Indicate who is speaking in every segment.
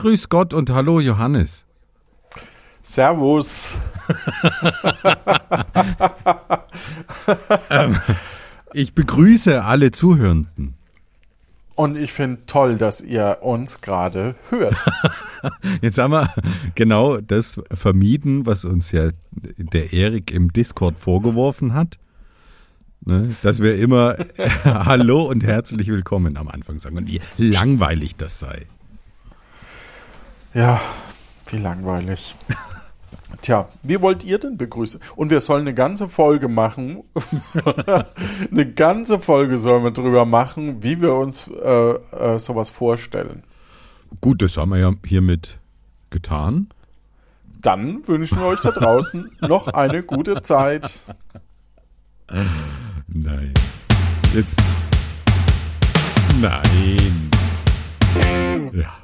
Speaker 1: Grüß Gott und hallo Johannes.
Speaker 2: Servus.
Speaker 1: ähm, ich begrüße alle Zuhörenden.
Speaker 2: Und ich finde toll, dass ihr uns gerade hört.
Speaker 1: Jetzt haben wir genau das vermieden, was uns ja der Erik im Discord vorgeworfen hat. Ne, dass wir immer Hallo und herzlich willkommen am Anfang sagen und wie langweilig das sei.
Speaker 2: Ja, wie langweilig. Tja, wie wollt ihr denn begrüßen? Und wir sollen eine ganze Folge machen. eine ganze Folge sollen wir drüber machen, wie wir uns äh, äh, sowas vorstellen.
Speaker 1: Gut, das haben wir ja hiermit getan.
Speaker 2: Dann wünschen wir euch da draußen noch eine gute Zeit.
Speaker 1: Nein. Jetzt. Nein. Ja.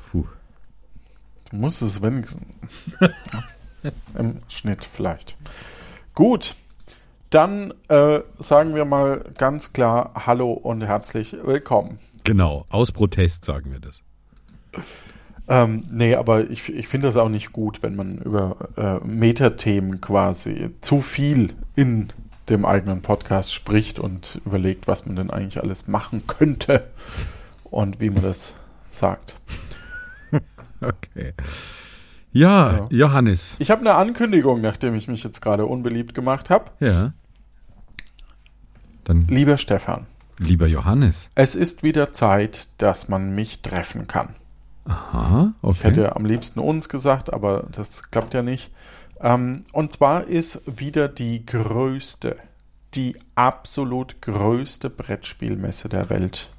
Speaker 2: Du musst es wenigstens. Im Schnitt vielleicht. Gut. Dann äh, sagen wir mal ganz klar Hallo und herzlich willkommen.
Speaker 1: Genau, aus Protest sagen wir das.
Speaker 2: Ähm, nee, aber ich, ich finde das auch nicht gut, wenn man über äh, Metathemen quasi zu viel in dem eigenen Podcast spricht und überlegt, was man denn eigentlich alles machen könnte und wie man das sagt.
Speaker 1: okay. Ja, ja, Johannes.
Speaker 2: Ich habe eine Ankündigung, nachdem ich mich jetzt gerade unbeliebt gemacht habe.
Speaker 1: Ja.
Speaker 2: Dann lieber Stefan.
Speaker 1: Lieber Johannes.
Speaker 2: Es ist wieder Zeit, dass man mich treffen kann.
Speaker 1: Aha, okay.
Speaker 2: Ich hätte am liebsten uns gesagt, aber das klappt ja nicht. Ähm, und zwar ist wieder die größte, die absolut größte Brettspielmesse der Welt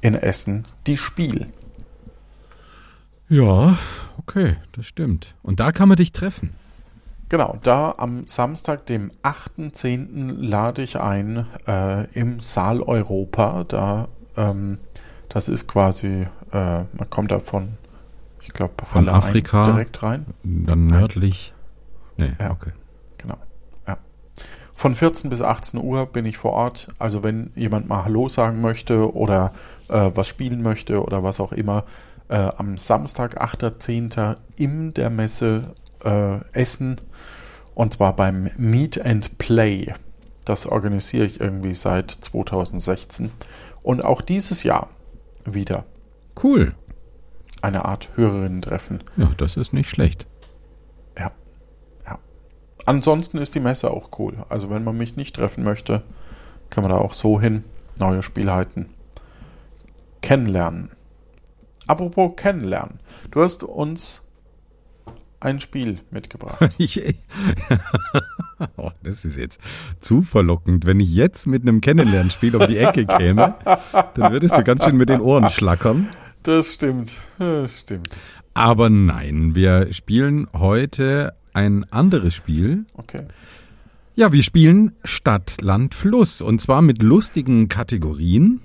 Speaker 2: in Essen, die Spiel.
Speaker 1: Ja, okay, das stimmt. Und da kann man dich treffen.
Speaker 2: Genau, da am Samstag, dem 8.10. lade ich ein äh, im Saal Europa. Da, ähm, das ist quasi, äh, man kommt da von, ich glaube,
Speaker 1: von Afrika
Speaker 2: direkt rein.
Speaker 1: Dann nördlich.
Speaker 2: Nee, ja, okay. Genau. Ja. Von 14 bis 18 Uhr bin ich vor Ort. Also wenn jemand mal Hallo sagen möchte oder äh, was spielen möchte oder was auch immer, äh, am Samstag, 8.10. in der Messe äh, Essen und zwar beim Meet and Play. Das organisiere ich irgendwie seit 2016 und auch dieses Jahr wieder.
Speaker 1: Cool.
Speaker 2: Eine Art Hörerinnen-Treffen.
Speaker 1: Ja, das ist nicht schlecht.
Speaker 2: Ja. Ja. Ansonsten ist die Messe auch cool. Also wenn man mich nicht treffen möchte, kann man da auch so hin, neue Spielheiten kennenlernen. Apropos kennenlernen. Du hast uns ein Spiel mitgebracht.
Speaker 1: Oh, das ist jetzt zu verlockend. Wenn ich jetzt mit einem Kennenlernspiel um die Ecke käme, dann würdest du ganz schön mit den Ohren schlackern.
Speaker 2: Das stimmt, das stimmt.
Speaker 1: Aber nein, wir spielen heute ein anderes Spiel.
Speaker 2: Okay.
Speaker 1: Ja, wir spielen Stadt, Land, Fluss. Und zwar mit lustigen Kategorien.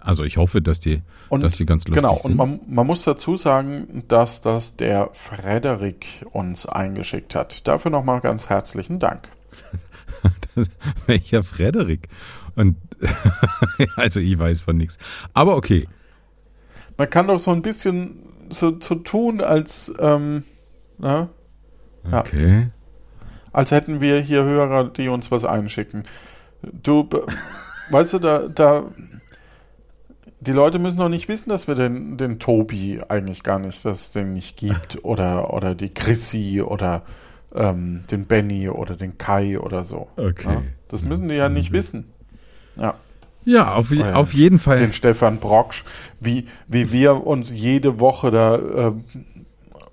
Speaker 1: Also ich hoffe, dass die,
Speaker 2: und,
Speaker 1: dass die ganz lustig
Speaker 2: genau,
Speaker 1: sind.
Speaker 2: Genau, und man, man, muss dazu sagen, dass das der Frederik uns eingeschickt hat. Dafür nochmal ganz herzlichen Dank.
Speaker 1: Welcher Frederik? Und also ich weiß von nichts. Aber okay.
Speaker 2: Man kann doch so ein bisschen so, so tun, als ähm, na?
Speaker 1: Ja. Okay.
Speaker 2: Als hätten wir hier Hörer, die uns was einschicken. Du, weißt du, da, da die Leute müssen doch nicht wissen, dass wir den, den Tobi eigentlich gar nicht, dass es den nicht gibt. Oder, oder die Chrissy oder ähm, den Benny oder den Kai oder so.
Speaker 1: Okay. Ja?
Speaker 2: Das müssen die ja nicht wissen. Ja.
Speaker 1: Ja, auf, ja, auf jeden Fall.
Speaker 2: Den Stefan Brocksch, wie, wie wir uns jede Woche da äh,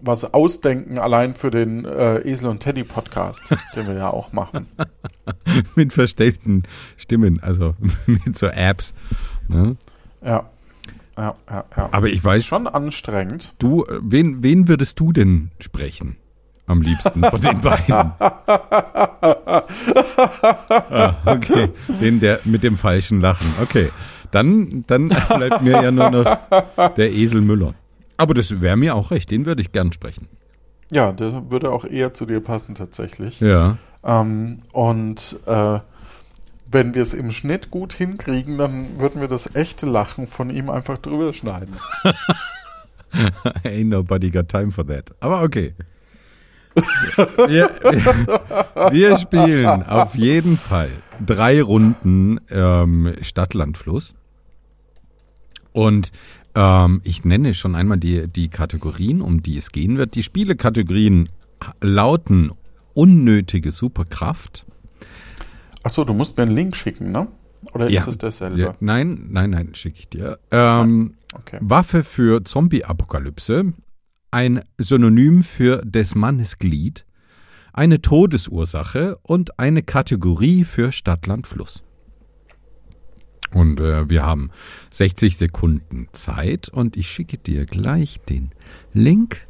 Speaker 2: was ausdenken, allein für den äh, Esel und Teddy Podcast, den wir ja auch machen.
Speaker 1: mit verstellten Stimmen, also mit so Apps. Ne?
Speaker 2: Ja. Ja, ja, ja.
Speaker 1: Aber ich weiß. Das ist
Speaker 2: schon anstrengend.
Speaker 1: Du, äh, wen, wen würdest du denn sprechen? Am liebsten von den beiden. ah, okay. Den der mit dem falschen Lachen. Okay. Dann, dann bleibt mir ja nur noch der Esel Müller. Aber das wäre mir auch recht. Den würde ich gern sprechen.
Speaker 2: Ja, der würde auch eher zu dir passen tatsächlich.
Speaker 1: Ja.
Speaker 2: Ähm, und äh, wenn wir es im Schnitt gut hinkriegen, dann würden wir das echte Lachen von ihm einfach drüber schneiden.
Speaker 1: Ain't nobody got time for that. Aber okay. Wir, wir, spielen auf jeden Fall drei Runden ähm, Stadt, Land, Fluss. Und ähm, ich nenne schon einmal die, die Kategorien, um die es gehen wird. Die Spielekategorien lauten unnötige Superkraft.
Speaker 2: Achso, du musst mir einen Link schicken, ne? Oder ist
Speaker 1: Ja.
Speaker 2: es dasselbe?
Speaker 1: Ja, nein, nein, nein, schicke ich dir. Ähm,
Speaker 2: Okay.
Speaker 1: Waffe für Zombie-Apokalypse, ein Synonym für des Mannes Glied, eine Todesursache und eine Kategorie für Stadt, Land, Fluss. Und äh, wir haben 60 Sekunden Zeit und ich schicke dir gleich den Link.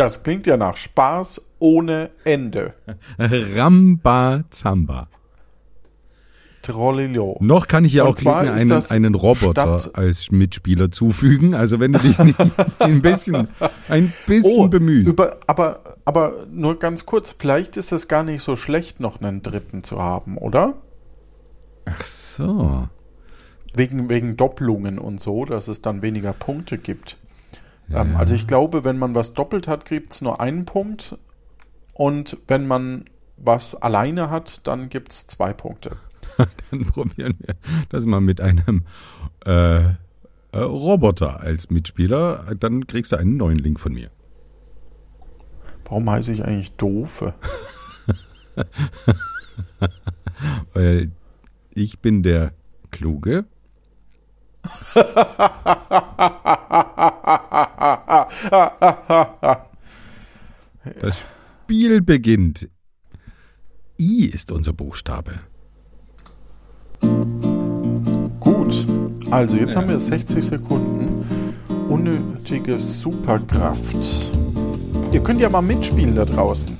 Speaker 2: Das klingt ja nach Spaß ohne Ende.
Speaker 1: Rambazamba.
Speaker 2: Trollillo.
Speaker 1: Noch kann ich
Speaker 2: Und
Speaker 1: auch einen, einen Roboter
Speaker 2: Stadt-
Speaker 1: als Mitspieler zufügen. Also wenn du dich nicht ein bisschen, ein bisschen bemühst.
Speaker 2: Oh, Über, aber, aber nur ganz kurz, vielleicht ist es gar nicht so schlecht, noch einen dritten zu haben, oder?
Speaker 1: Ach so.
Speaker 2: Wegen, wegen Doppelungen und so, dass es dann weniger Punkte gibt. Ähm,
Speaker 1: Ja.
Speaker 2: also ich glaube, wenn man was doppelt hat, gibt es nur einen Punkt. Und wenn man was alleine hat, dann gibt es zwei Punkte.
Speaker 1: Dann probieren wir das mal mit einem äh, äh, Roboter als Mitspieler. Dann kriegst du einen neuen Link von mir.
Speaker 2: Warum heiße ich eigentlich Doofe?
Speaker 1: Weil ich bin der Kluge. Das Spiel beginnt. I ist unser Buchstabe.
Speaker 2: Gut, also jetzt haben wir 60 Sekunden. Unnötige Superkraft. Ihr könnt ja mal mitspielen da draußen.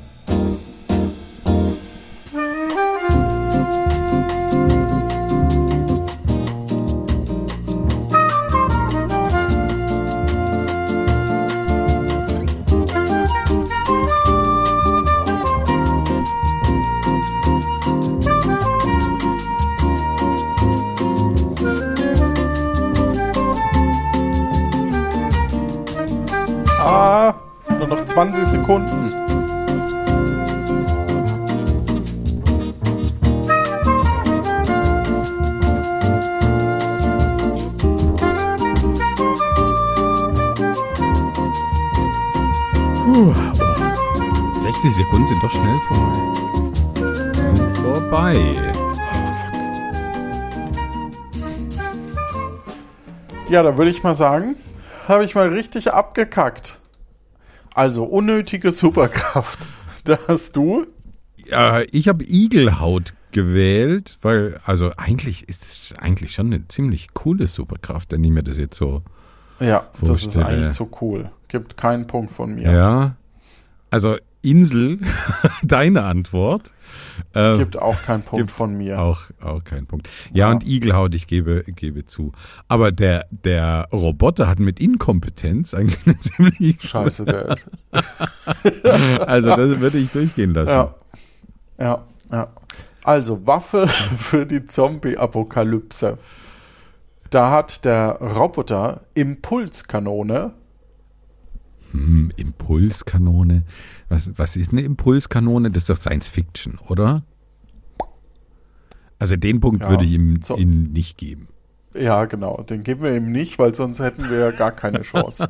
Speaker 2: Ah, nur noch 20 Sekunden.
Speaker 1: Puh, oh. 60 Sekunden sind doch schnell vorbei. Vorbei.
Speaker 2: Ja, da würde ich mal sagen, habe ich mal richtig abgekackt. Also unnötige Superkraft. Da hast du.
Speaker 1: Ja, ich habe Igelhaut gewählt, weil, also eigentlich ist es eigentlich schon eine ziemlich coole Superkraft, wenn ich mir das jetzt so.
Speaker 2: Ja, das ist eigentlich so cool. Gibt keinen Punkt von mir.
Speaker 1: Ja. Also Insel, deine Antwort. Ähm,
Speaker 2: Gibt auch keinen Punkt von mir.
Speaker 1: Auch, auch kein Punkt. Ja,
Speaker 2: Ja.
Speaker 1: und Igelhaut, ich gebe, gebe zu. Aber der, der Roboter hat mit Inkompetenz eigentlich eine ziemlich.
Speaker 2: Scheiße, der ist.
Speaker 1: Also, das würde ich durchgehen lassen.
Speaker 2: Ja. Ja, ja. Also, Waffe für die Zombie-Apokalypse. Da hat der Roboter Impulskanone.
Speaker 1: Hm, Impulskanone. Was, was ist eine Impulskanone? Das ist doch Science Fiction, oder? Also den Punkt
Speaker 2: Ja,
Speaker 1: würde ich ihm,
Speaker 2: so-
Speaker 1: ihm nicht geben.
Speaker 2: Ja, genau. Den geben wir ihm nicht, weil sonst hätten wir ja gar keine Chance.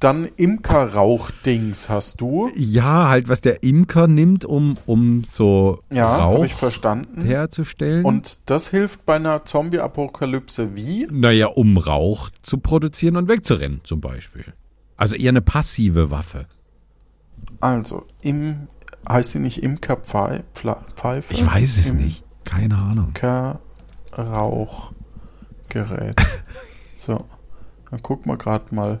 Speaker 2: Dann Imkerrauchdings hast du.
Speaker 1: Ja, halt, was der Imker nimmt, um, um so
Speaker 2: Ja,
Speaker 1: Rauch
Speaker 2: ich verstanden.
Speaker 1: herzustellen.
Speaker 2: Und das hilft bei einer Zombie-Apokalypse wie?
Speaker 1: Naja, um Rauch zu produzieren und wegzurennen, zum Beispiel. Also eher eine passive Waffe.
Speaker 2: Also, im, heißt sie nicht Imkerpfeife? Pfeife?
Speaker 1: Ich weiß es nicht. Keine Ahnung.
Speaker 2: Imkerrauchgerät. so, dann gucken wir gerade mal.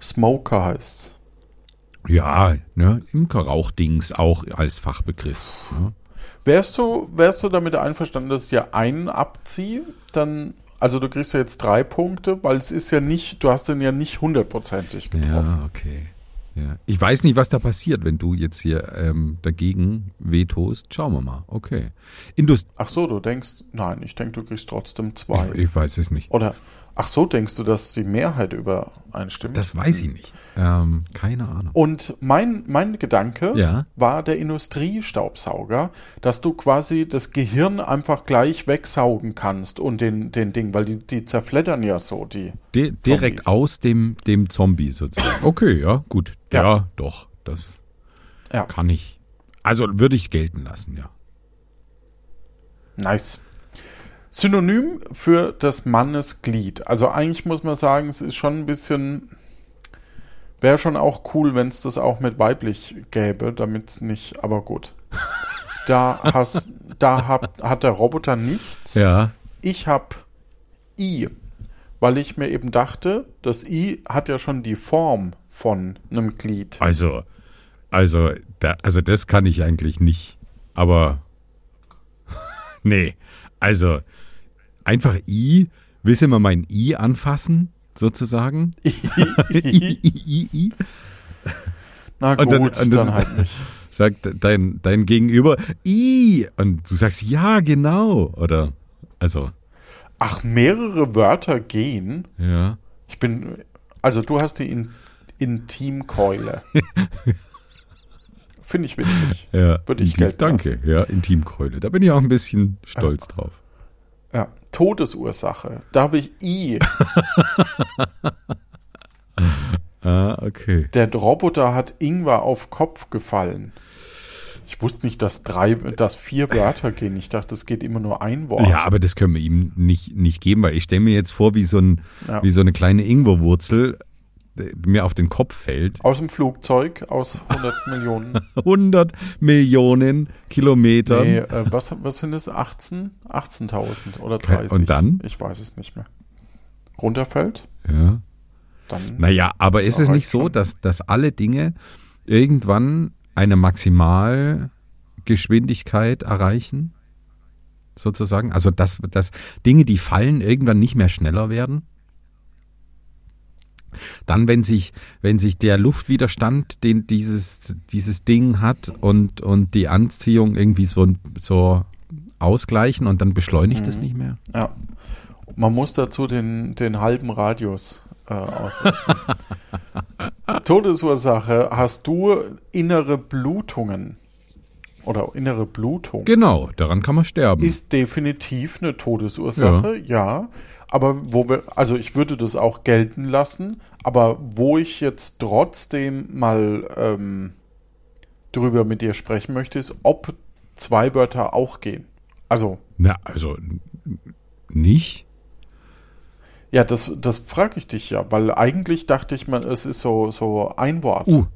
Speaker 2: Smoker heißt's.
Speaker 1: Ja, ne, Imkerrauchdings auch als Fachbegriff. Ne?
Speaker 2: Wärst du, wärst du damit einverstanden, dass ich dir einen abziehe? Dann, also du kriegst ja jetzt drei Punkte, weil es ist ja nicht, du hast den ja nicht hundertprozentig getroffen.
Speaker 1: Ja, okay. Ja. Ich weiß nicht, was da passiert, wenn du jetzt hier ähm, dagegen vetost. Schauen wir mal. Okay. Indust
Speaker 2: Ach so, du denkst, nein, ich denke, du kriegst trotzdem zwei.
Speaker 1: ich, ich weiß es nicht.
Speaker 2: Oder, ach so, denkst du, dass die Mehrheit übereinstimmt?
Speaker 1: Das weiß ich nicht. Ähm, keine Ahnung.
Speaker 2: Und mein, mein Gedanke
Speaker 1: Ja.
Speaker 2: war der Industriestaubsauger, dass du quasi das Gehirn einfach gleich wegsaugen kannst und den, den Ding, weil die, die zerfleddern ja so, die.
Speaker 1: Di direkt
Speaker 2: Zombies.
Speaker 1: aus dem, dem Zombie sozusagen. Okay, ja, gut. Ja,
Speaker 2: Ja.
Speaker 1: doch. Das
Speaker 2: Ja.
Speaker 1: kann ich. Also würde ich gelten lassen, ja.
Speaker 2: Nice. Synonym für das Mannesglied. Also eigentlich muss man sagen, es ist schon ein bisschen. Wäre schon auch cool, wenn es das auch mit weiblich gäbe, damit es nicht, aber gut. Da, hast, da hat, hat der Roboter nichts.
Speaker 1: Ja.
Speaker 2: Ich habe I, weil ich mir eben dachte, das I hat ja schon die Form von einem Glied.
Speaker 1: Also, also, da, also das kann ich eigentlich nicht. Aber nee, also einfach I. Willst du mal mein I anfassen, sozusagen? I, I, I, I.
Speaker 2: Na
Speaker 1: Und
Speaker 2: gut,
Speaker 1: dann-
Speaker 2: dann,
Speaker 1: und das-
Speaker 2: halt nicht.
Speaker 1: Sagt dein, dein Gegenüber I. Und du sagst ja, genau. Oder, also,
Speaker 2: Ach, mehrere Wörter gehen.
Speaker 1: ja.
Speaker 2: Ich bin, also du hast die in, Intimkeule. Finde ich witzig.
Speaker 1: Ja,
Speaker 2: Würde ich gelten
Speaker 1: Danke, ja, Intimkeule. Da bin ich auch ein bisschen stolz drauf.
Speaker 2: Todesursache. Da habe ich I.
Speaker 1: Ah, okay.
Speaker 2: Der Roboter hat Ingwer auf Kopf gefallen. Ich wusste nicht, dass drei, dass vier Wörter gehen. Ich dachte, es geht immer nur ein Wort.
Speaker 1: Ja, aber das können wir ihm nicht, nicht geben, weil ich stelle mir jetzt vor, wie so, ein,
Speaker 2: Ja.
Speaker 1: wie so eine kleine Ingwerwurzel mir auf den Kopf fällt.
Speaker 2: Aus dem Flugzeug, aus 100 Millionen.
Speaker 1: 100 Millionen Kilometern.
Speaker 2: Nee, äh, was, was sind es? 18? 18.000 oder
Speaker 1: Ke-
Speaker 2: 30?
Speaker 1: und dann?
Speaker 2: Ich weiß es nicht mehr. Runterfällt?
Speaker 1: Ja.
Speaker 2: Dann.
Speaker 1: Naja, aber ist es nicht so, dass, dass alle Dinge irgendwann eine Maximalgeschwindigkeit erreichen? Sozusagen? Also, dass, dass Dinge, die fallen, irgendwann nicht mehr schneller werden? Dann, wenn sich, wenn sich der Luftwiderstand, den dieses, dieses Ding hat und, und die Anziehung irgendwie so, so ausgleichen und dann beschleunigt
Speaker 2: Mhm.
Speaker 1: es nicht mehr?
Speaker 2: Ja. Man muss dazu den, den halben Radius äh, ausrechnen. Todesursache, hast du innere Blutungen? Oder innere Blutung?
Speaker 1: Genau, daran kann man sterben.
Speaker 2: Ist definitiv eine Todesursache, ja. Aber wo wir, also ich würde das auch gelten lassen, aber wo ich jetzt trotzdem mal ähm, drüber mit dir sprechen möchte, ist, ob zwei Wörter auch gehen. Also,
Speaker 1: Na, also nicht?
Speaker 2: ja, das, das frage ich dich ja, weil eigentlich dachte ich mal, es ist so, so ein Wort.
Speaker 1: Uh,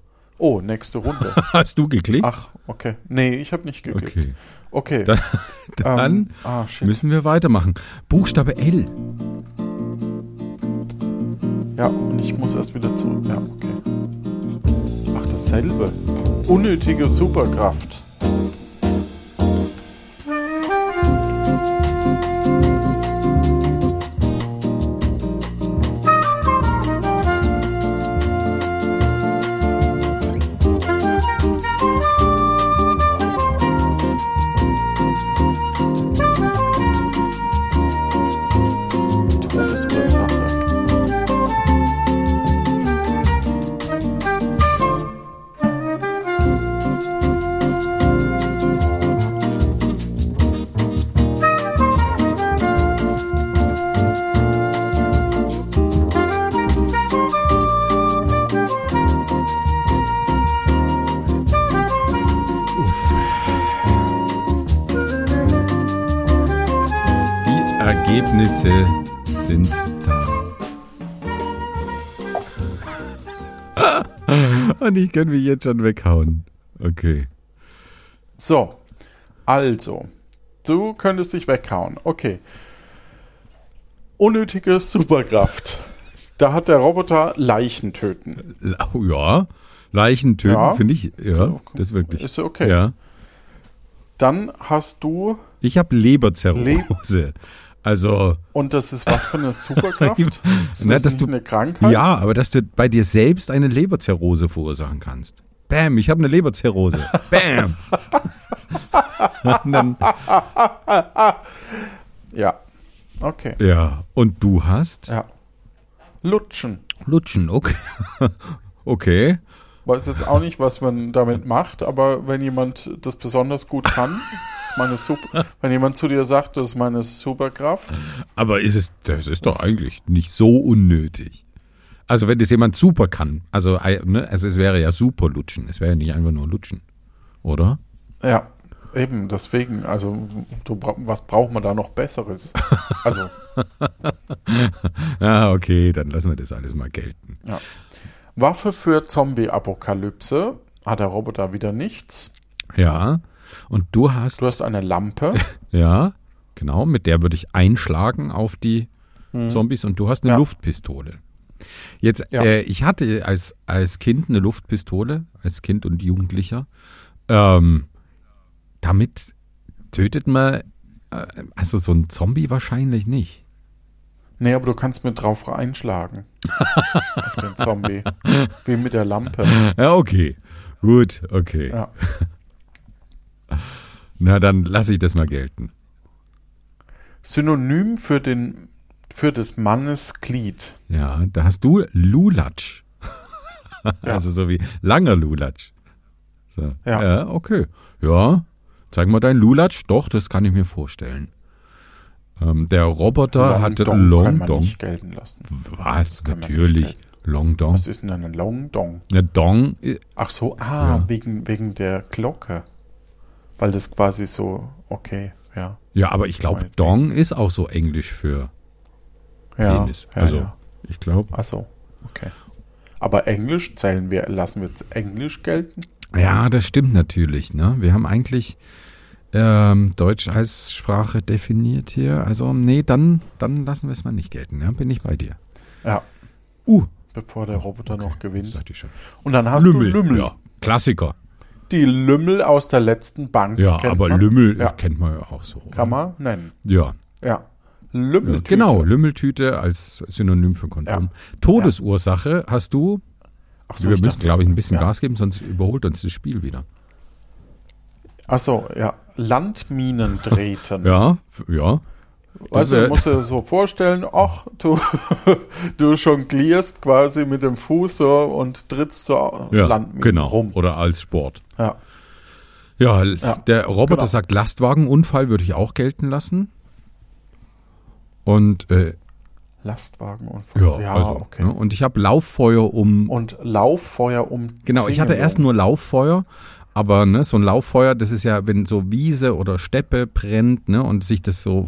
Speaker 2: Oh, nächste Runde.
Speaker 1: hast du geklickt?
Speaker 2: Ach, okay. Nee, ich habe nicht geklickt.
Speaker 1: okay.
Speaker 2: Okay.
Speaker 1: Dann, dann
Speaker 2: ähm, ah,
Speaker 1: müssen wir weitermachen. Buchstabe L.
Speaker 2: Ja, und ich muss erst wieder zurück. Ja, okay. Ach, dasselbe. Unnötige Superkraft.
Speaker 1: Ergebnisse sind da. Und ich kann mich jetzt schon weghauen. Okay.
Speaker 2: So, also, du könntest dich weghauen. Okay. Unnötige Superkraft. Da hat der Roboter Leichen töten.
Speaker 1: Oh, ja. Leichen töten,
Speaker 2: Ja.
Speaker 1: finde ich. Ja, das ist wirklich.
Speaker 2: Ist okay.
Speaker 1: Ja.
Speaker 2: Dann hast du
Speaker 1: Ich habe Leberzirrhose. Also,
Speaker 2: Und das ist was für eine Superkraft? Ist das
Speaker 1: dass du-
Speaker 2: eine Krankheit?
Speaker 1: ja, aber dass du bei dir selbst eine Leberzirrhose verursachen kannst. Bam, ich habe eine Leberzirrhose. Bam. Dann,
Speaker 2: Ja. Okay.
Speaker 1: ja, und du hast
Speaker 2: Ja. Lutschen.
Speaker 1: Lutschen, okay. Okay.
Speaker 2: Weiß jetzt auch nicht, was man damit macht, aber wenn jemand das besonders gut kann, ist meine Super. Wenn jemand zu dir sagt, das ist meine Superkraft,
Speaker 1: Aber ist es, das ist doch eigentlich nicht so unnötig. Also wenn das jemand super kann, also, ne, also es wäre ja super Lutschen, es wäre ja nicht einfach nur Lutschen, oder?
Speaker 2: ja, eben, deswegen, also du, was braucht man da noch Besseres? Also,
Speaker 1: Ah, okay, dann lassen wir das alles mal gelten.
Speaker 2: ja. Waffe für Zombie-Apokalypse hat der Roboter wieder nichts.
Speaker 1: Ja, und du hast,
Speaker 2: Du hast eine Lampe.
Speaker 1: ja, genau, mit der würde ich einschlagen auf die Zombies und du hast eine
Speaker 2: Ja.
Speaker 1: Luftpistole. Jetzt,
Speaker 2: Ja.
Speaker 1: äh, ich hatte als, als Kind eine Luftpistole, als Kind und Jugendlicher. Ähm, damit tötet man, äh, also so ein Zombie wahrscheinlich nicht.
Speaker 2: Nee, aber du kannst mit drauf einschlagen. auf den Zombie. Wie mit der Lampe.
Speaker 1: Ja, okay. Gut, okay.
Speaker 2: Ja.
Speaker 1: Na, dann lasse ich das mal gelten.
Speaker 2: Synonym für den für des Mannes Glied.
Speaker 1: Ja, da hast du Lulatsch. Also so wie langer Lulatsch. So.
Speaker 2: Ja.
Speaker 1: ja, okay. Ja, zeig mal deinen Lulatsch. Doch, das kann ich mir vorstellen. Ähm, der Roboter hatte
Speaker 2: Long Dong kann
Speaker 1: Long
Speaker 2: man
Speaker 1: Dong.
Speaker 2: nicht gelten lassen.
Speaker 1: Was?
Speaker 2: kann
Speaker 1: Natürlich. Long Dong.
Speaker 2: Was ist denn ein Long Dong?
Speaker 1: Ja, Dong.
Speaker 2: Ach so, ah, wegen, wegen der Glocke. Weil das quasi so, okay, ja.
Speaker 1: Ja, aber ich glaube. Dong ist auch so Englisch für
Speaker 2: Ja,
Speaker 1: Penis.
Speaker 2: ja,
Speaker 1: also,
Speaker 2: ja.
Speaker 1: ich glaube.
Speaker 2: Ach so, okay. Aber Englisch zählen wir, lassen wir jetzt Englisch gelten?
Speaker 1: Ja, das stimmt natürlich. Ne? Wir haben eigentlich ähm, Deutsch als Sprache definiert hier. Also, nee, dann, dann lassen wir es mal nicht gelten. Ja? Bin ich bei dir.
Speaker 2: Ja,
Speaker 1: Uh,
Speaker 2: bevor der Roboter noch
Speaker 1: das
Speaker 2: gewinnt.
Speaker 1: dachte ich schon.
Speaker 2: Und dann hast du Lümmel.
Speaker 1: Ja, Klassiker.
Speaker 2: Die Lümmel aus der letzten Bank.
Speaker 1: Ja,
Speaker 2: kennt
Speaker 1: aber
Speaker 2: man.
Speaker 1: Lümmel
Speaker 2: Ja.
Speaker 1: kennt man ja auch so.
Speaker 2: Kann man nennen.
Speaker 1: Ja.
Speaker 2: Ja.
Speaker 1: ja.
Speaker 2: Lümmeltüte.
Speaker 1: Genau, Lümmeltüte als Synonym für Kondom. Todesursache hast du.
Speaker 2: Ach so,
Speaker 1: wir müssen, glaube ich, ein bisschen
Speaker 2: ja.
Speaker 1: Gas geben, sonst überholt uns das Spiel wieder.
Speaker 2: Ach so, ja. Landminen treten.
Speaker 1: Ja, ja.
Speaker 2: Also du musst dir so vorstellen, ach, du, du jonglierst quasi mit dem Fuß so und trittst so
Speaker 1: Ja,
Speaker 2: Landminen
Speaker 1: genau.
Speaker 2: rum.
Speaker 1: Oder als Sport.
Speaker 2: Ja.
Speaker 1: Ja,
Speaker 2: Ja,
Speaker 1: der Roboter
Speaker 2: genau.
Speaker 1: sagt Lastwagenunfall würde ich auch gelten lassen. Und äh,
Speaker 2: Lastwagenunfall.
Speaker 1: ja,
Speaker 2: Ja,
Speaker 1: also,
Speaker 2: okay.
Speaker 1: ne, und ich habe Lauffeuer um
Speaker 2: Und Lauffeuer um
Speaker 1: Genau, ich hatte erst nur Lauffeuer, aber ne, so ein Lauffeuer, das ist ja, wenn so Wiese oder Steppe brennt, ne, und sich das so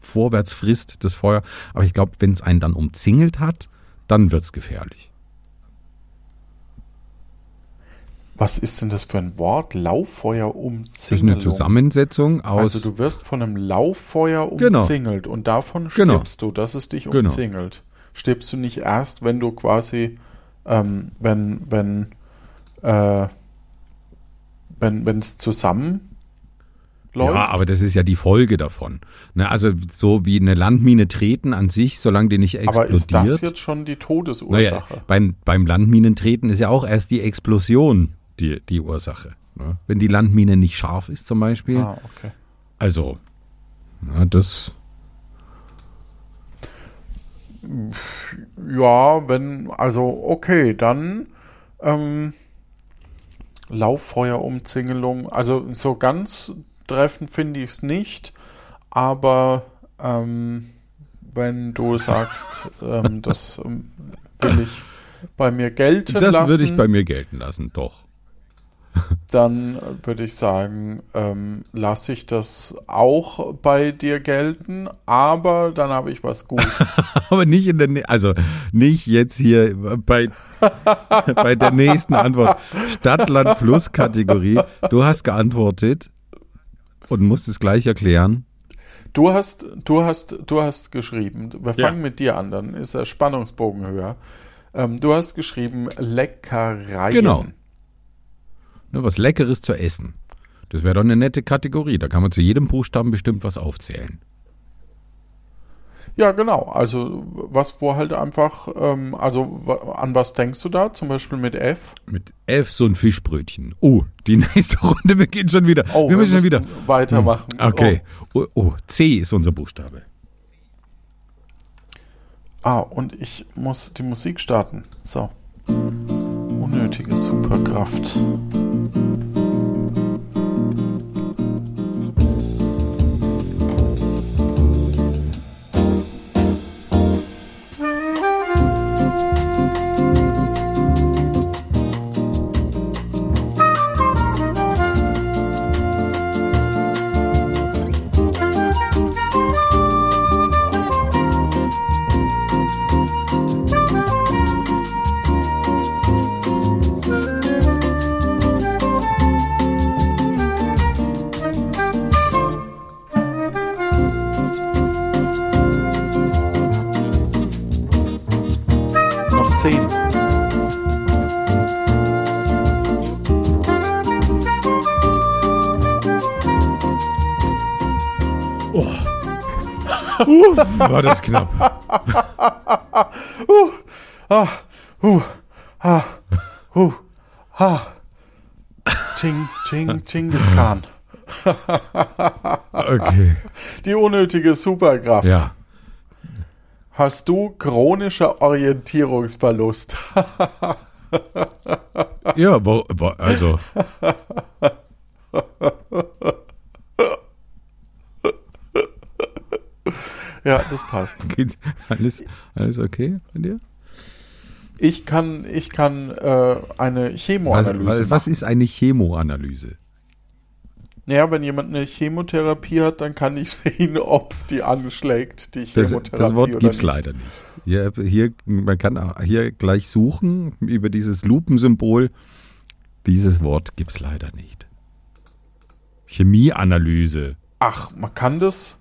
Speaker 1: vorwärts frisst, das Feuer. Aber ich glaube, wenn es einen dann umzingelt hat, dann wird's gefährlich.
Speaker 2: Was ist denn das für ein Wort? Lauffeuer
Speaker 1: Das ist eine. Zusammensetzung aus.
Speaker 2: Also du wirst von einem Lauffeuer
Speaker 1: Genau.
Speaker 2: umzingelt und davon
Speaker 1: Genau.
Speaker 2: stirbst du, dass es dich
Speaker 1: Genau.
Speaker 2: umzingelt. Stirbst du nicht erst, wenn du quasi, ähm, wenn, wenn, äh, wenn, es zusammen läuft?
Speaker 1: ja, aber das ist ja die Folge davon. Ne, also so wie eine Landmine treten an sich, solange die nicht
Speaker 2: aber
Speaker 1: explodiert.
Speaker 2: ist das jetzt schon die
Speaker 1: naja,
Speaker 2: Todesursache?
Speaker 1: beim, beim Landminentreten ist ja auch erst die Explosion die, die Ursache. Ne? Wenn die Landmine nicht scharf ist zum Beispiel.
Speaker 2: Ah, okay.
Speaker 1: Also, na, das.
Speaker 2: Ja, wenn, also okay, dann ähm, Lauffeuerumzingelung. Also so ganz treffend finde ich es nicht, aber ähm, wenn du sagst, ähm, das ähm, will ich bei mir gelten
Speaker 1: Das
Speaker 2: lassen,
Speaker 1: würde ich bei mir gelten lassen, doch.
Speaker 2: Dann würde ich sagen, ähm, lasse ich das auch bei dir gelten, aber dann habe ich was gut.
Speaker 1: Aber nicht in der, Nä- also nicht jetzt hier bei, bei der nächsten Antwort. Stadt, Land, Fluss Kategorie. Du hast geantwortet und musst es gleich erklären.
Speaker 2: Du hast, du hast, du hast geschrieben, wir
Speaker 1: Ja.
Speaker 2: fangen mit dir an, dann ist der Spannungsbogen höher. Ähm, du hast geschrieben Leckereien.
Speaker 1: Genau. Ne, was Leckeres zu essen. Das wäre doch eine nette Kategorie. Da kann man zu jedem Buchstaben bestimmt was aufzählen.
Speaker 2: Ja, genau. Also was, wo halt einfach, ähm, also an was denkst du da? Zum Beispiel mit F?
Speaker 1: Mit F so ein Fischbrötchen. Oh, die nächste Runde beginnt schon wieder.
Speaker 2: Oh,
Speaker 1: wir müssen wieder.
Speaker 2: müssen weitermachen.
Speaker 1: Okay. Oh. oh, C ist unser Buchstabe.
Speaker 2: Oh. Ah, und ich muss die Musik starten. So. Unnötige Superkraft.
Speaker 1: War das knapp.
Speaker 2: Ah, hu, ha, hu, ha. Ching, ching, Chingis Khan.
Speaker 1: Okay.
Speaker 2: Die unnötige Superkraft.
Speaker 1: Ja.
Speaker 2: Hast du chronischer Orientierungsverlust?
Speaker 1: Ja, also.
Speaker 2: Ja, das passt.
Speaker 1: Geht alles, alles okay bei dir?
Speaker 2: Ich kann, ich kann äh, eine Chemoanalyse
Speaker 1: was, was ist eine Chemoanalyse?
Speaker 2: Naja, wenn jemand eine Chemotherapie hat, dann kann ich sehen, ob die anschlägt, die
Speaker 1: Das,
Speaker 2: Chemotherapie
Speaker 1: das Wort
Speaker 2: oder
Speaker 1: gibt's
Speaker 2: nicht.
Speaker 1: leider nicht. Hier, hier, man kann hier gleich suchen über dieses Lupensymbol. Dieses Wort gibt's leider nicht. Chemieanalyse.
Speaker 2: Ach, man kann das.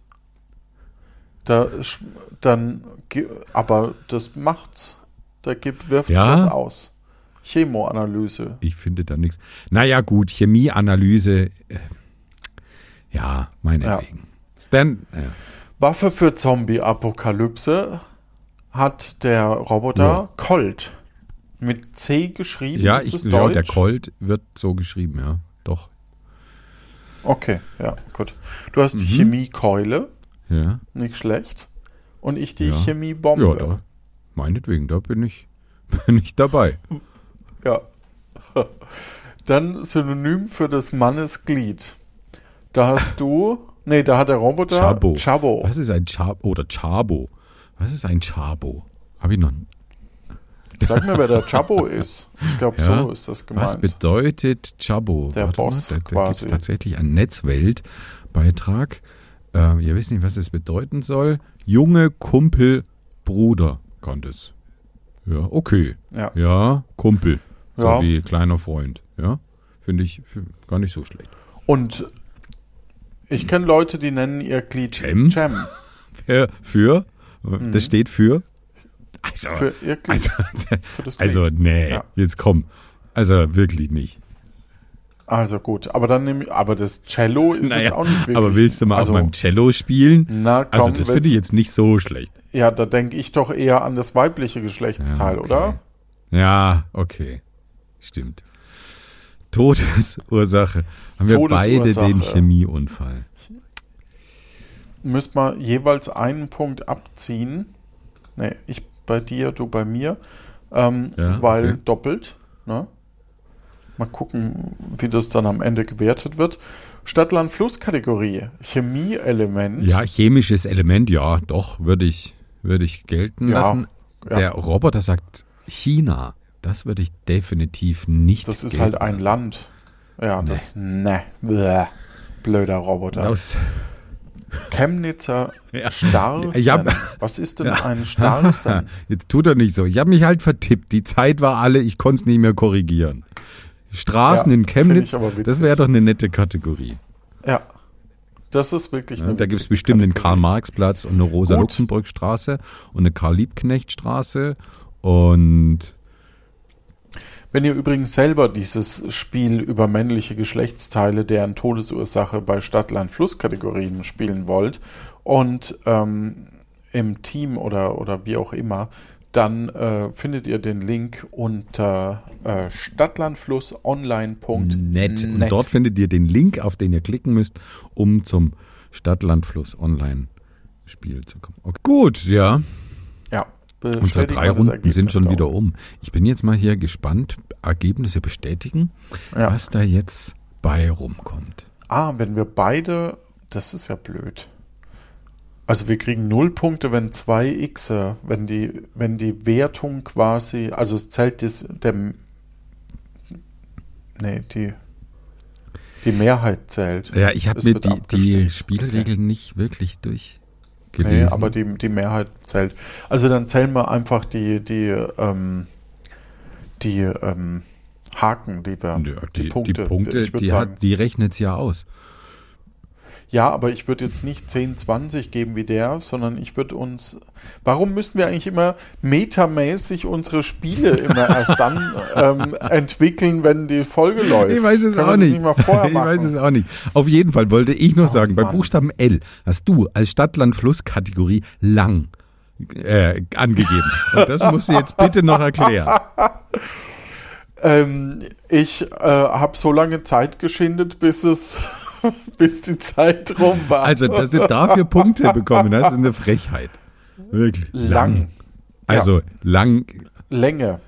Speaker 2: Da, dann, aber das macht's. Da gibt, wirft's
Speaker 1: Ja?
Speaker 2: was aus. Chemoanalyse.
Speaker 1: Ich finde da nichts. Naja, gut, Chemieanalyse. Äh, ja, meinetwegen. Dann, äh,
Speaker 2: Waffe für Zombie-Apokalypse hat der Roboter
Speaker 1: Ja.
Speaker 2: Colt. Mit C geschrieben.
Speaker 1: ja,
Speaker 2: ist
Speaker 1: ich,
Speaker 2: es
Speaker 1: ja,
Speaker 2: Deutsch?
Speaker 1: der Colt wird so geschrieben, ja. Doch.
Speaker 2: Okay, ja, gut. Du hast die
Speaker 1: Mhm.
Speaker 2: Chemiekeule,
Speaker 1: Ja.
Speaker 2: nicht schlecht. Und ich die
Speaker 1: Ja.
Speaker 2: Chemiebombe.
Speaker 1: Ja, da. Meinetwegen, da bin ich, bin ich dabei.
Speaker 2: Ja. Dann Synonym für des Mannes Glied. Da hast du, nee, da hat der Roboter
Speaker 1: Chabo.
Speaker 2: Chabo.
Speaker 1: Was ist ein Chabo? Oder Chabo? Was ist ein Chabo? Habe ich noch.
Speaker 2: Sag mir, wer der Chabo ist. Ich glaube,
Speaker 1: Ja.
Speaker 2: so ist das
Speaker 1: Was
Speaker 2: gemeint.
Speaker 1: bedeutet Chabo?
Speaker 2: Der
Speaker 1: Warte mal,
Speaker 2: Boss
Speaker 1: da, da
Speaker 2: quasi.
Speaker 1: tatsächlich einen Netzweltbeitrag. Äh, ihr wisst nicht, was das bedeuten soll. Junge Kumpel Bruder kann das. Ja, okay.
Speaker 2: Ja.
Speaker 1: Ja, Kumpel. So
Speaker 2: Ja.
Speaker 1: wie kleiner Freund. Ja, finde ich f- gar nicht so schlecht.
Speaker 2: Und ich kenne Leute, die nennen ihr Glied
Speaker 1: Cem?
Speaker 2: Cem.
Speaker 1: Für, für das steht für. Also,
Speaker 2: Mhm. Für ihr Glied.
Speaker 1: also, also nee,
Speaker 2: Ja.
Speaker 1: jetzt komm. Also wirklich nicht.
Speaker 2: Also gut, aber dann nehme ich, aber das Cello ist jetzt auch nicht wirklich.
Speaker 1: aber willst du mal
Speaker 2: also,
Speaker 1: auch beim Cello spielen?
Speaker 2: Na
Speaker 1: Also
Speaker 2: komm,
Speaker 1: das finde ich jetzt nicht so schlecht.
Speaker 2: ja, da denke ich doch eher an das weibliche Geschlechtsteil,
Speaker 1: Ja, okay.
Speaker 2: oder?
Speaker 1: Ja, okay. Stimmt. Todesursache. Haben wir beide den Chemieunfall.
Speaker 2: Müsst mal jeweils einen Punkt abziehen. Nee, ich bei dir, du bei mir. Ähm,
Speaker 1: Ja,
Speaker 2: weil
Speaker 1: okay.
Speaker 2: doppelt. Ne? Mal gucken, wie das dann am Ende gewertet wird. Stadt-Land-Fluss-Kategorie. Chemie-Element.
Speaker 1: Ja, chemisches Element, ja, doch, würde ich, würde ich gelten
Speaker 2: Ja,
Speaker 1: lassen.
Speaker 2: ja.
Speaker 1: Der Roboter sagt China. Das würde ich definitiv nicht
Speaker 2: Das ist halt ein
Speaker 1: lassen.
Speaker 2: Land. Ja, das. Ne. Blöder Roboter.
Speaker 1: Aus,
Speaker 2: Chemnitzer
Speaker 1: Ja. Hab-
Speaker 2: Was ist denn ein Starsen?
Speaker 1: Jetzt tut er nicht so. Ich habe mich halt vertippt. Die Zeit war alle, ich konnte es nicht mehr korrigieren. Straßen
Speaker 2: Ja,
Speaker 1: in Chemnitz, das wäre doch eine nette Kategorie.
Speaker 2: ja. Das ist wirklich
Speaker 1: Ja,
Speaker 2: eine
Speaker 1: da gibt es bestimmt einen
Speaker 2: Kategorie.
Speaker 1: Karl-Marx-Platz und eine. Rosa-Luxemburg-Straße und eine Karl-Liebknecht-Straße und
Speaker 2: Wenn ihr übrigens selber dieses Spiel über männliche Geschlechtsteile, deren Todesursache bei Stadt-Land-Fluss-Kategorien spielen wollt und ähm, im Team oder, oder wie auch immer, dann äh, findet ihr den Link unter äh, stadtlandflussonline.net.
Speaker 1: Und dort findet ihr den Link, auf den ihr klicken müsst, um zum Stadtlandfluss Online Spiel zu kommen. Okay. Gut, ja.
Speaker 2: Ja.
Speaker 1: Unsere drei Runden sind schon wieder um. Ich bin jetzt mal hier gespannt, Ergebnisse bestätigen,
Speaker 2: Ja.
Speaker 1: was da jetzt bei rumkommt.
Speaker 2: Ah, wenn wir beide, das ist ja blöd. Also wir kriegen null Punkte, wenn zwei Xe, wenn die, wenn die Wertung quasi, also es zählt das, der, nee, die, die Mehrheit zählt.
Speaker 1: Ja, ich habe
Speaker 2: Es
Speaker 1: mir die, die. Spielregeln nicht wirklich durchgelesen.
Speaker 2: Nee, aber die, die Mehrheit zählt. Also dann zählen wir einfach die, die, ähm, die ähm, Haken, die wir,
Speaker 1: Ja, die, die Punkte,
Speaker 2: ich würd
Speaker 1: die,
Speaker 2: sagen.
Speaker 1: hat, die rechnet ja aus.
Speaker 2: Ja, aber ich würde jetzt nicht 10, 20 geben wie der, sondern ich würde uns. Warum müssen wir eigentlich immer metamäßig unsere Spiele immer erst dann ähm, entwickeln, wenn die Folge läuft?
Speaker 1: Ich weiß es
Speaker 2: Können
Speaker 1: auch nicht.
Speaker 2: vorher
Speaker 1: ich weiß es auch nicht. Auf jeden Fall wollte ich noch
Speaker 2: Oh,
Speaker 1: sagen, bei
Speaker 2: Mann.
Speaker 1: Buchstaben L hast du als Stadt-Land-Fluss-Kategorie lang äh, angegeben. Und das musst du jetzt bitte noch erklären.
Speaker 2: Ähm, ich äh, habe so lange Zeit geschindet, bis es, bis die Zeit rum war.
Speaker 1: Also, dass du dafür Punkte bekommen hast, ist eine Frechheit. Wirklich.
Speaker 2: lang.
Speaker 1: Also lang,
Speaker 2: Länge.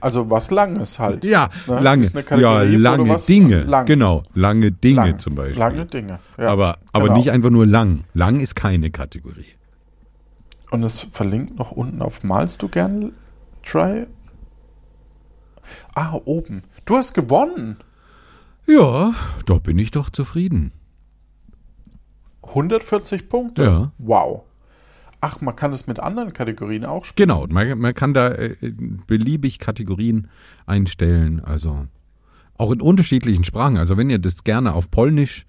Speaker 2: Also was Langes halt.
Speaker 1: ja,
Speaker 2: Ne?
Speaker 1: lange, ja, lange Dinge,
Speaker 2: lang.
Speaker 1: genau, lange Dinge
Speaker 2: Lang.
Speaker 1: zum Beispiel.
Speaker 2: Lange Dinge. Ja,
Speaker 1: aber aber
Speaker 2: genau.
Speaker 1: nicht einfach nur lang. Lang ist keine Kategorie.
Speaker 2: Und es verlinkt noch unten auf Malst du gern Try? Ah, oben. Du hast gewonnen.
Speaker 1: Ja, da bin ich doch zufrieden.
Speaker 2: 140 Punkte.
Speaker 1: Ja.
Speaker 2: Wow. Ach, man kann es mit anderen Kategorien auch spielen.
Speaker 1: Genau, man, man kann da äh, beliebig Kategorien einstellen, also auch in unterschiedlichen Sprachen. Also wenn ihr das gerne auf Polnisch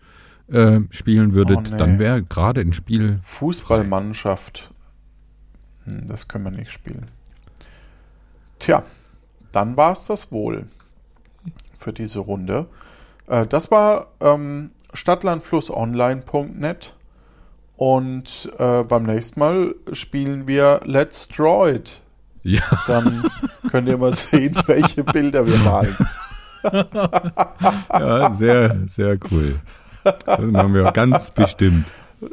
Speaker 1: äh, spielen würdet,
Speaker 2: Oh, nee.
Speaker 1: dann wäre gerade ein Spiel.
Speaker 2: Fußballmannschaft. Hm, das können wir nicht spielen. Tja, dann war es das wohl für diese Runde. Äh, das war ähm, stadtlandflussonline.net und äh, beim nächsten Mal spielen wir Let's Draw It.
Speaker 1: Ja,
Speaker 2: Dann könnt ihr mal sehen, welche Bilder wir malen.
Speaker 1: ja sehr, sehr cool. Das machen wir ganz bestimmt.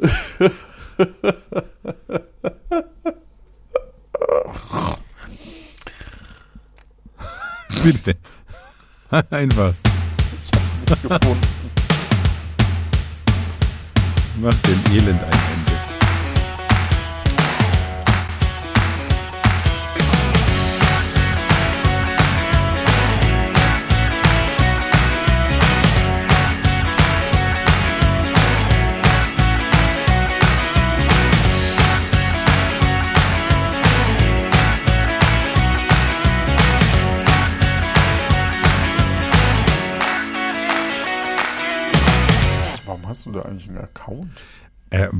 Speaker 1: Bitte. Einfach.
Speaker 2: Gefunden.
Speaker 1: Mach dem Elend ein Ende.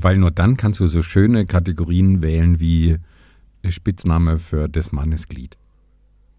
Speaker 1: Weil nur dann kannst du so schöne Kategorien wählen wie Spitzname für des Mannes Glied.